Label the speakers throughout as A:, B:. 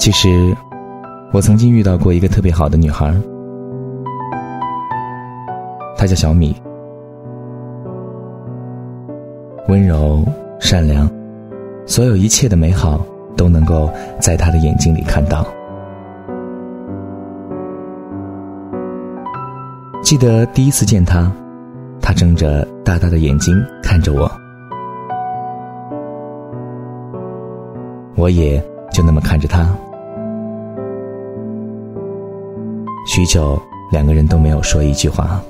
A: 其实，我曾经遇到过一个特别好的女孩，她叫小米，温柔善良，所有一切的美好都能够在她的眼睛里看到。记得第一次见她，她睁着大大的眼睛看着我，我也就那么看着她。许久，两个人都没有说一句话。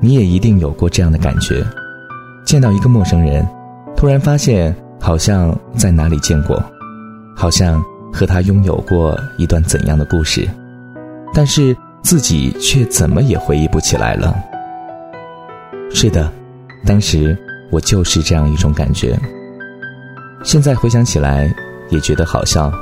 A: 你也一定有过这样的感觉：见到一个陌生人，突然发现好像在哪里见过，好像和他拥有过一段怎样的故事，但是自己却怎么也回忆不起来了。是的，当时我就是这样一种感觉。现在回想起来，也觉得好笑。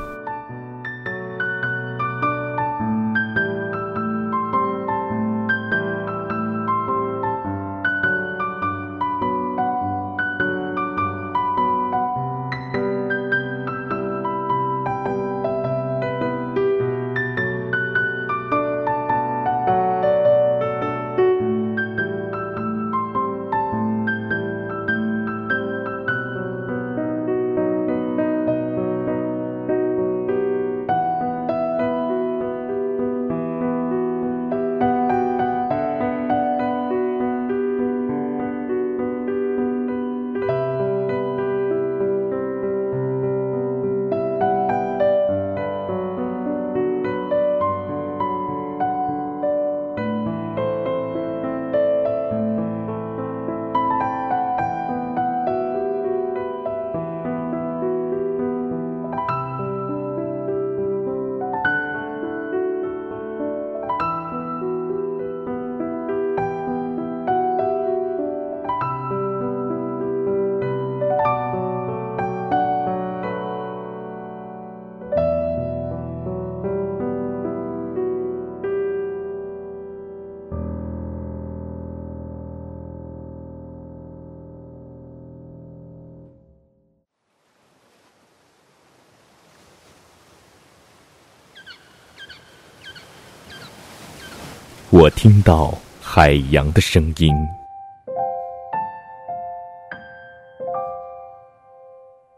B: 我听到海洋的声音，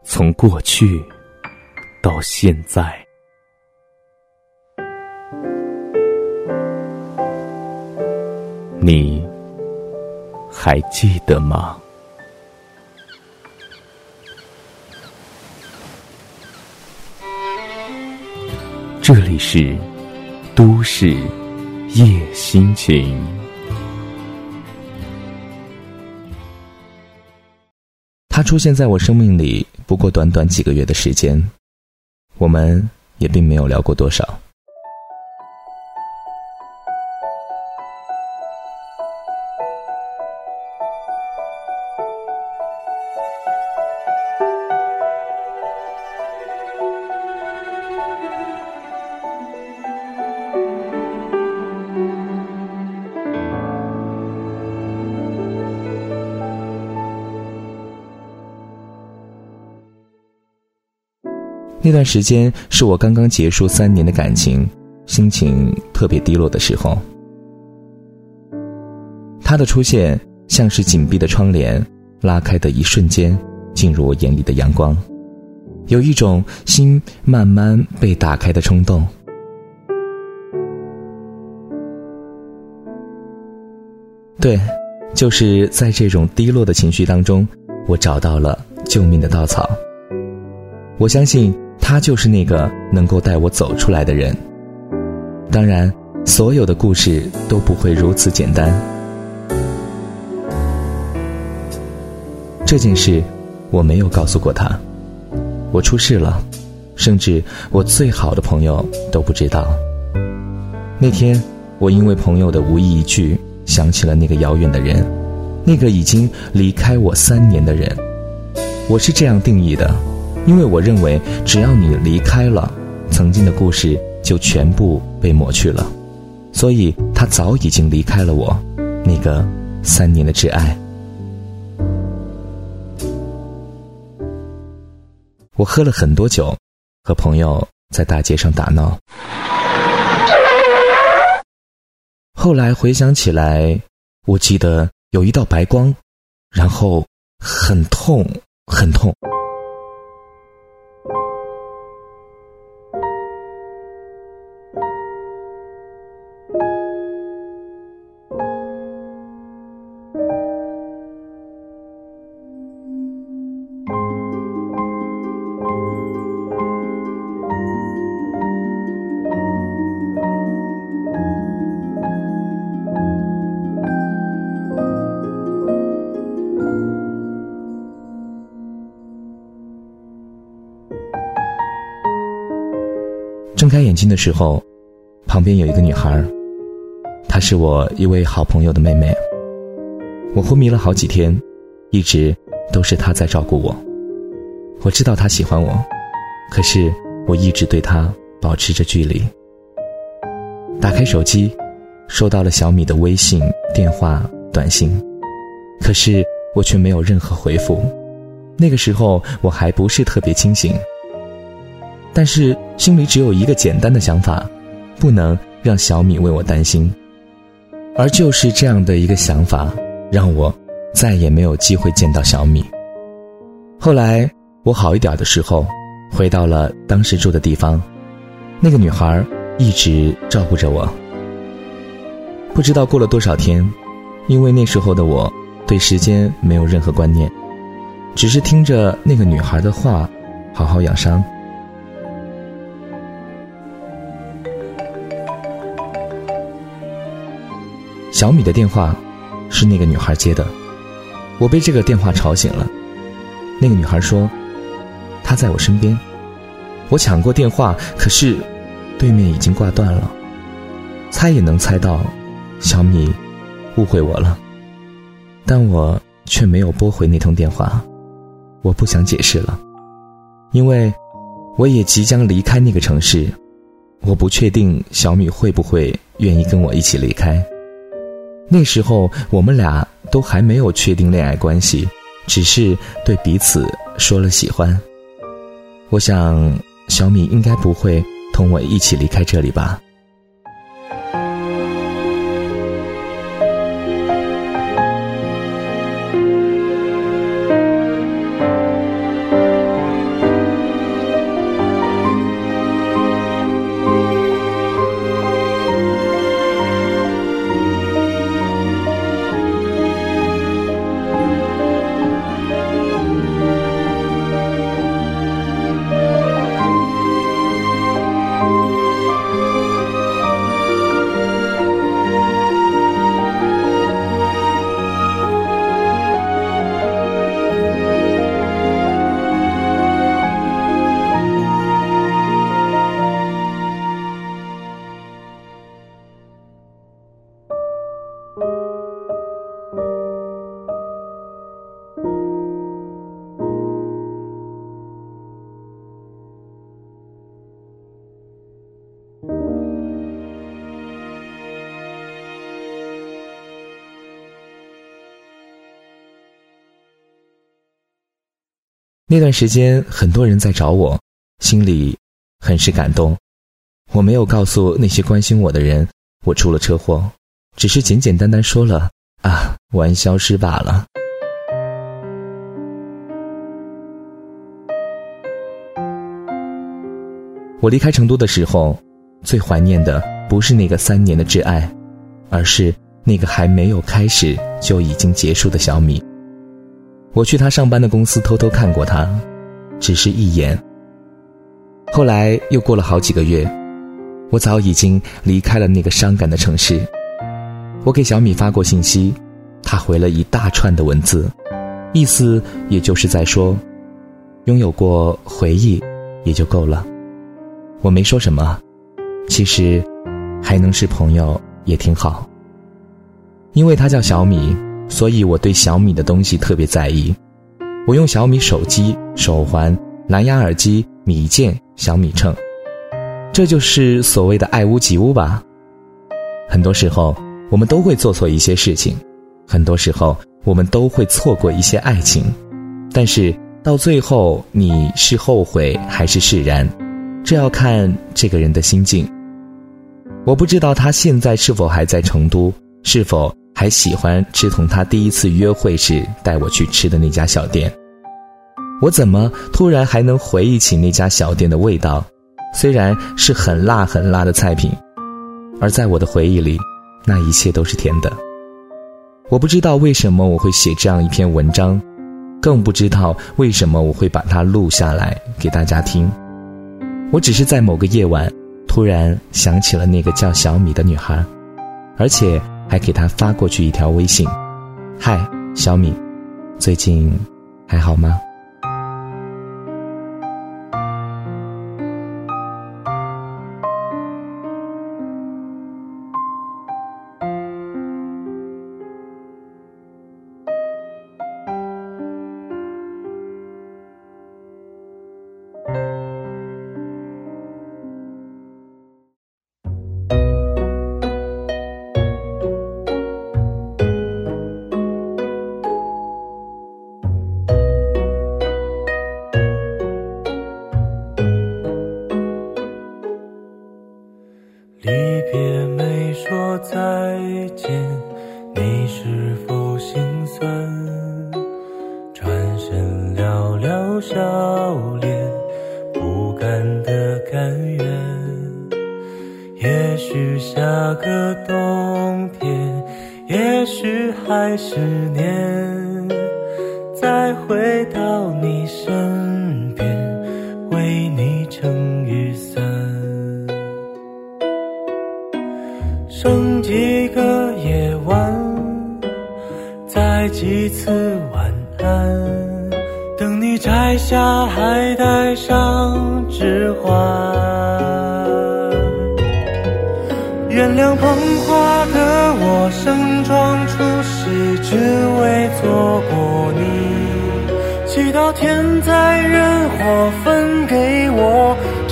B: 从过去到现在，你还记得吗？这里是都市。夜心情，
A: 他出现在我生命里不过短短几个月的时间，我们也并没有聊过多少。那段时间是我刚刚结束三年的感情，心情特别低落的时候。他的出现像是紧闭的窗帘拉开的一瞬间，进入我眼里的阳光，有一种心慢慢被打开的冲动。对，就是在这种低落的情绪当中，我找到了救命的稻草。我相信。他就是那个能够带我走出来的人。当然，所有的故事都不会如此简单。这件事，我没有告诉过他。我出事了，甚至我最好的朋友都不知道。那天，我因为朋友的无意一句，想起了那个遥远的人，那个已经离开我三年的人。我是这样定义的。因为我认为，只要你离开了，曾经的故事就全部被抹去了，所以他早已经离开了我，那个三年的挚爱。我喝了很多酒，和朋友在大街上打闹。后来回想起来，我记得有一道白光，然后很痛，很痛。睁开眼睛的时候，旁边有一个女孩，她是我一位好朋友的妹妹。我昏迷了好几天，一直都是她在照顾我。我知道她喜欢我，可是我一直对她保持着距离。打开手机，收到了小米的微信、电话、短信，可是我却没有任何回复。那个时候我还不是特别清醒。但是心里只有一个简单的想法，不能让小米为我担心。而就是这样的一个想法，让我再也没有机会见到小米。后来我好一点的时候，回到了当时住的地方，那个女孩一直照顾着我。不知道过了多少天，因为那时候的我对时间没有任何观念，只是听着那个女孩的话，好好养伤。小米的电话是那个女孩接的，我被这个电话吵醒了。那个女孩说：“她在我身边。”我抢过电话，可是对面已经挂断了。猜也能猜到，小米误会我了，但我却没有拨回那通电话。我不想解释了，因为我也即将离开那个城市，我不确定小米会不会愿意跟我一起离开。那时候我们俩都还没有确定恋爱关系，只是对彼此说了喜欢。我想小米应该不会同我一起离开这里吧。那段时间，很多人在找我，心里很是感动。我没有告诉那些关心我的人，我出了车祸，只是简简单单说了啊，玩消失罢了。我离开成都的时候，最怀念的不是那个三年的挚爱，而是那个还没有开始就已经结束的小米。我去他上班的公司偷偷看过他，只是一眼。后来又过了好几个月，我早已经离开了那个伤感的城市。我给小米发过信息，他回了一大串的文字，意思也就是在说，拥有过回忆也就够了。我没说什么，其实还能是朋友也挺好。因为他叫小米。所以我对小米的东西特别在意，我用小米手机、手环、蓝牙耳机、米键、小米秤，这就是所谓的爱屋及乌吧。很多时候我们都会做错一些事情，很多时候我们都会错过一些爱情，但是到最后你是后悔还是释然，这要看这个人的心境。我不知道他现在是否还在成都，是否还喜欢吃同他第一次约会时带我去吃的那家小店。我怎么突然还能回忆起那家小店的味道？虽然是很辣很辣的菜品，而在我的回忆里，那一切都是甜的。我不知道为什么我会写这样一篇文章，更不知道为什么我会把它录下来给大家听。我只是在某个夜晚，突然想起了那个叫小米的女孩，而且还给她发过去一条微信：“嗨，小米，最近还好吗？”
C: 离别没说再见，你是否心酸？转身寥寥笑脸，不甘的甘愿。也许下个冬天，也许还是年。几次晚安，等你摘下，还戴上指环。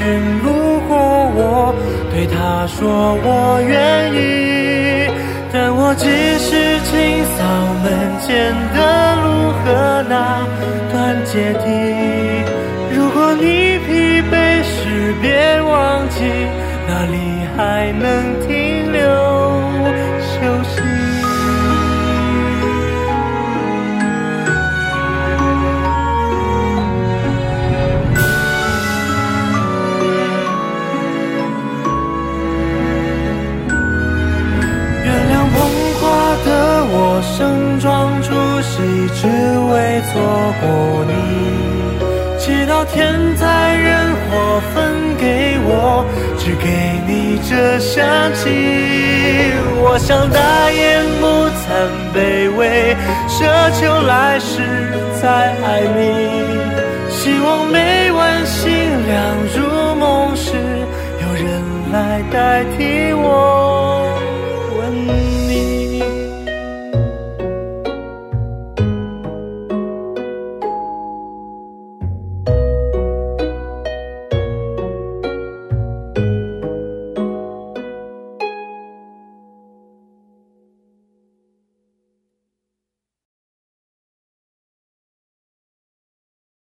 C: 纱裙路过，我对他说我愿意，但我只是清扫门前的路和那段阶梯。如果你疲惫时，别忘记那里还能只为错过你。祈祷天灾人祸分给我，只给你这香气。我想大言不惭卑微，奢求来世再爱你。希望每晚星亮如梦时，有人来代替我。